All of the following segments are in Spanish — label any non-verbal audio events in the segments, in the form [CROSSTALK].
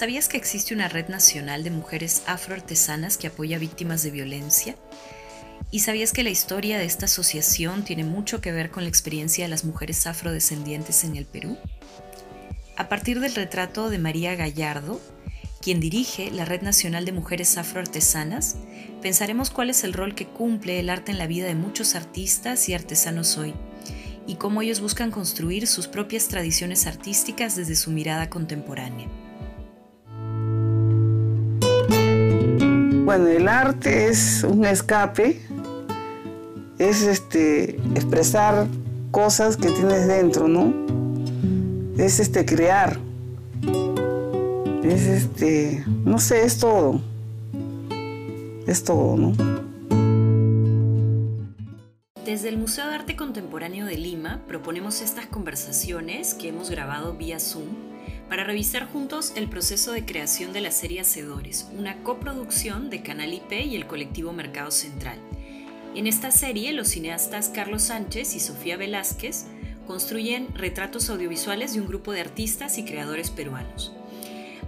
¿Sabías que existe una red nacional de mujeres afroartesanas que apoya a víctimas de violencia? ¿Y sabías que la historia de esta asociación tiene mucho que ver con la experiencia de las mujeres afrodescendientes en el Perú? A partir del retrato de María Gallardo, quien dirige la Red Nacional de Mujeres Afroartesanas, pensaremos cuál es el rol que cumple el arte en la vida de muchos artistas y artesanos hoy, y cómo ellos buscan construir sus propias tradiciones artísticas desde su mirada contemporánea. Bueno, el arte es un escape, es este expresar cosas que tienes dentro, ¿no? Es este crear. Es este, no sé, es todo. Es todo, ¿no? Desde el Museo de Arte Contemporáneo de Lima proponemos estas conversaciones que hemos grabado vía Zoom para revisar juntos el proceso de creación de la serie Hacedores, una coproducción de Canal IP y el colectivo Mercado Central. En esta serie, los cineastas Carlos Sánchez y Sofía Velázquez construyen retratos audiovisuales de un grupo de artistas y creadores peruanos.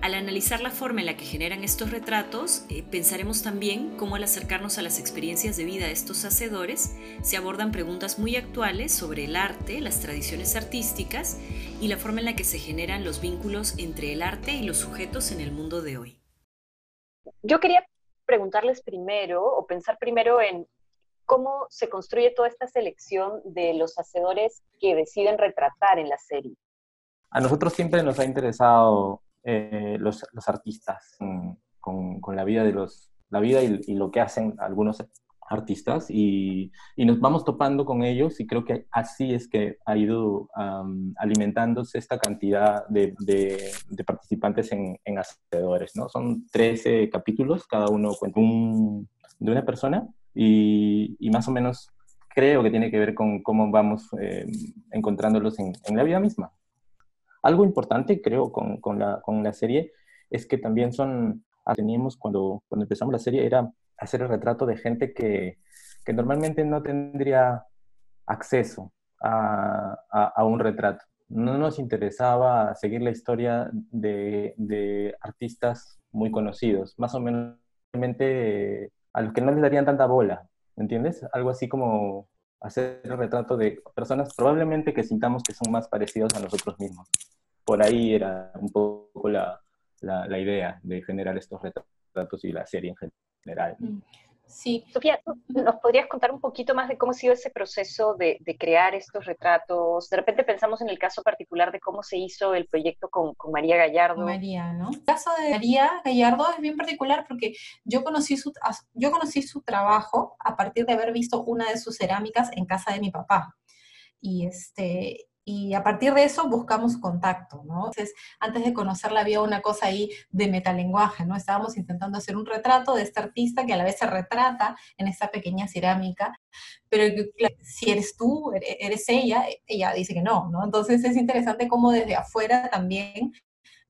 Al analizar la forma en la que generan estos retratos, eh, pensaremos también cómo al acercarnos a las experiencias de vida de estos hacedores, se abordan preguntas muy actuales sobre el arte, las tradiciones artísticas y la forma en la que se generan los vínculos entre el arte y los sujetos en el mundo de hoy. Yo quería preguntarles primero, o pensar primero en cómo se construye toda esta selección de los hacedores que deciden retratar en la serie. A nosotros siempre nos ha interesado eh, los, los, artistas, con, con, la vida de los, la vida y, y, lo que hacen algunos artistas y, y, nos vamos topando con ellos y creo que así es que ha ido um, alimentándose esta cantidad de, de, de participantes en, en, hacedores, ¿no? Son 13 capítulos, cada uno cuenta un, de una persona y, y, más o menos creo que tiene que ver con cómo vamos eh, encontrándolos en, en la vida misma. Algo importante, creo, con, con, la, con la serie es que también son, ah, teníamos cuando, cuando empezamos la serie, era hacer el retrato de gente que, que normalmente no tendría acceso a, a, un retrato. No nos interesaba seguir la historia de, de artistas muy conocidos, más o menos a los que no les darían tanta bola, ¿entiendes? Algo así como hacer el retrato de personas probablemente que sintamos que son más parecidos a nosotros mismos. Por ahí era un poco la, la, la idea de generar estos retratos y la serie en general. Mm. Sí. Sofía, ¿nos podrías contar un poquito más de cómo ha sido ese proceso de, de, crear estos retratos? De repente pensamos en el caso particular de cómo se hizo el proyecto con, con María Gallardo. María, ¿no? El caso de María Gallardo es bien particular porque yo conocí, su, yo conocí su trabajo partir de haber visto una de sus cerámicas en casa de mi papá. Y, este, y a partir de eso buscamos contacto, ¿no? Entonces, antes de conocerla había una cosa ahí de metalenguaje, ¿no? Estábamos intentando hacer un retrato de esta artista que a la vez se retrata en esta pequeña cerámica, pero si eres tú, eres ella, ella dice que no, ¿no? Entonces es interesante cómo desde afuera también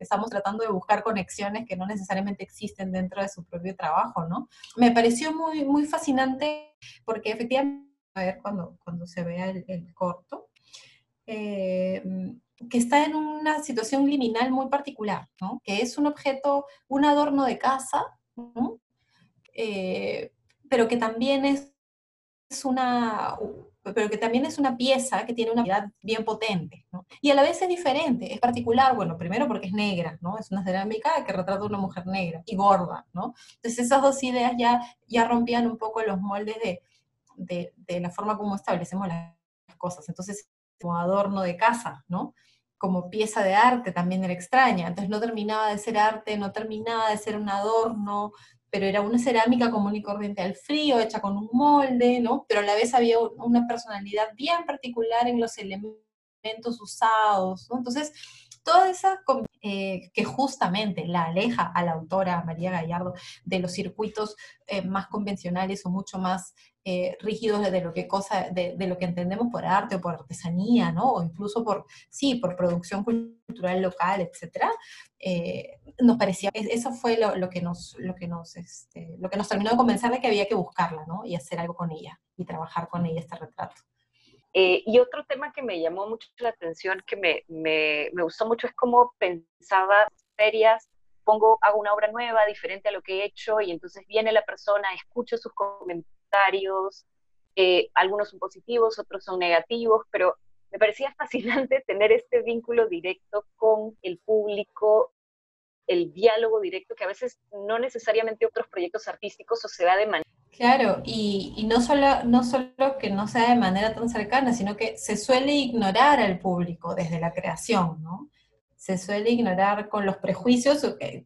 estamos tratando de buscar conexiones que no necesariamente existen dentro de su propio trabajo, ¿no? Me pareció muy, muy fascinante porque efectivamente, a ver cuando, cuando se vea el, corto, eh, que está en una situación liminal muy particular, ¿no? que es un objeto, un adorno de casa, eh, pero que también es, una pero que también es una pieza que tiene una unidad bien potente, y a la vez es diferente, es particular, bueno, primero porque es negra, ¿no? es una cerámica que retrata a una mujer negra y gorda, ¿no? entonces esas dos ideas ya, ya rompían un poco los moldes de, de, de la forma como establecemos las cosas, entonces como adorno de casa, ¿no? Como pieza de arte también era extraña. Entonces no terminaba de ser arte, no terminaba de ser un adorno, pero era una cerámica común y corriente al frío, hecha con un molde, ¿no? Pero a la vez había una personalidad bien particular en los elementos usados, ¿no? Entonces, toda esa eh, que justamente la aleja a la autora María Gallardo de los circuitos eh, más convencionales o mucho más eh, rígidos de lo, que cosa, de, lo que entendemos por arte o por artesanía, ¿no? O incluso por, sí, por producción cultural local, etcétera, eh, nos parecía, eso fue lo, lo, que nos, lo, que nos, este, lo que nos terminó de convencer de que había que buscarla, ¿no? Y hacer algo con ella, y trabajar con ella este retrato. Eh, y otro tema que me llamó mucho la atención, que me, me, me, gustó mucho, es cómo pensaba ferias pongo, hago una obra nueva, diferente a lo que he hecho, y entonces viene la persona, escucho sus comentarios, eh, algunos son positivos, otros son negativos, pero me parecía [LAUGHS] fascinante tener este vínculo directo con el público, el diálogo directo, que a veces no necesariamente otros proyectos artísticos o se da de manera Claro, y, y, no, solo, no solo que no sea de manera tan cercana, sino que se suele ignorar al público desde la creación, ¿no? Se suele ignorar con los prejuicios que,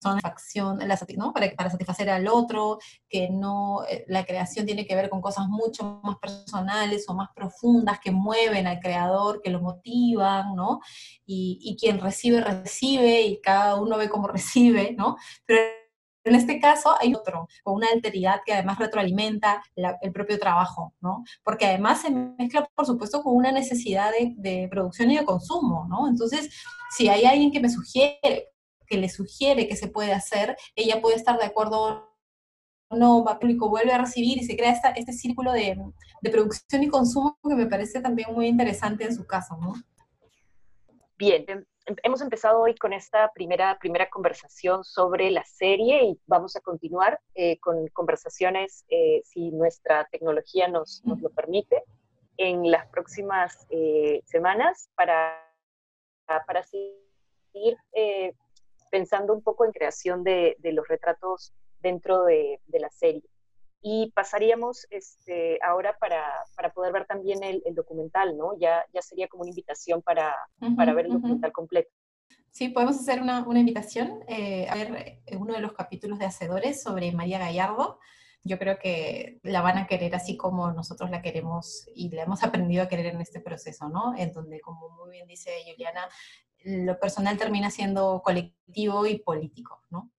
son facción, ¿no? para, para satisfacer al otro, que no, eh, la creación tiene que ver con cosas mucho más personales o más profundas que mueven al creador, que lo motivan, ¿no? Y, y quien recibe, recibe, y cada uno ve cómo [LAUGHS] recibe, ¿no? Pero en este caso hay otro, con una alteridad que además retroalimenta el propio trabajo, ¿no? Porque además se mezcla, por supuesto, con una necesidad de, de, producción y de consumo, ¿no? Entonces, si hay alguien que me sugiere, que le sugiere que se puede hacer, ella puede estar de acuerdo no, va público vuelve a recibir y se crea esta, este círculo de, de producción y consumo que me parece también muy interesante en su caso, ¿no? Bien, hemos empezado hoy con esta primera, primera conversación sobre la serie y vamos a continuar eh, con conversaciones, eh, si nuestra tecnología nos, nos, lo permite, en las próximas eh, semanas para, para seguir pensando un poco en creación de, de los retratos dentro de, de la serie. Y pasaríamos este, ahora para, para poder ver también el, el, documental, ¿no? Ya, ya sería como una invitación para, uh -huh, para ver el documental uh -huh. completo. Sí, podemos hacer una, una invitación eh, a ver eh, uno de los capítulos de Hacedores sobre María Gallardo. Yo creo que la van a querer así como nosotros la queremos y la hemos aprendido a querer en este proceso, ¿no? En donde, como muy bien dice Juliana, lo personal termina siendo colectivo y político, ¿no?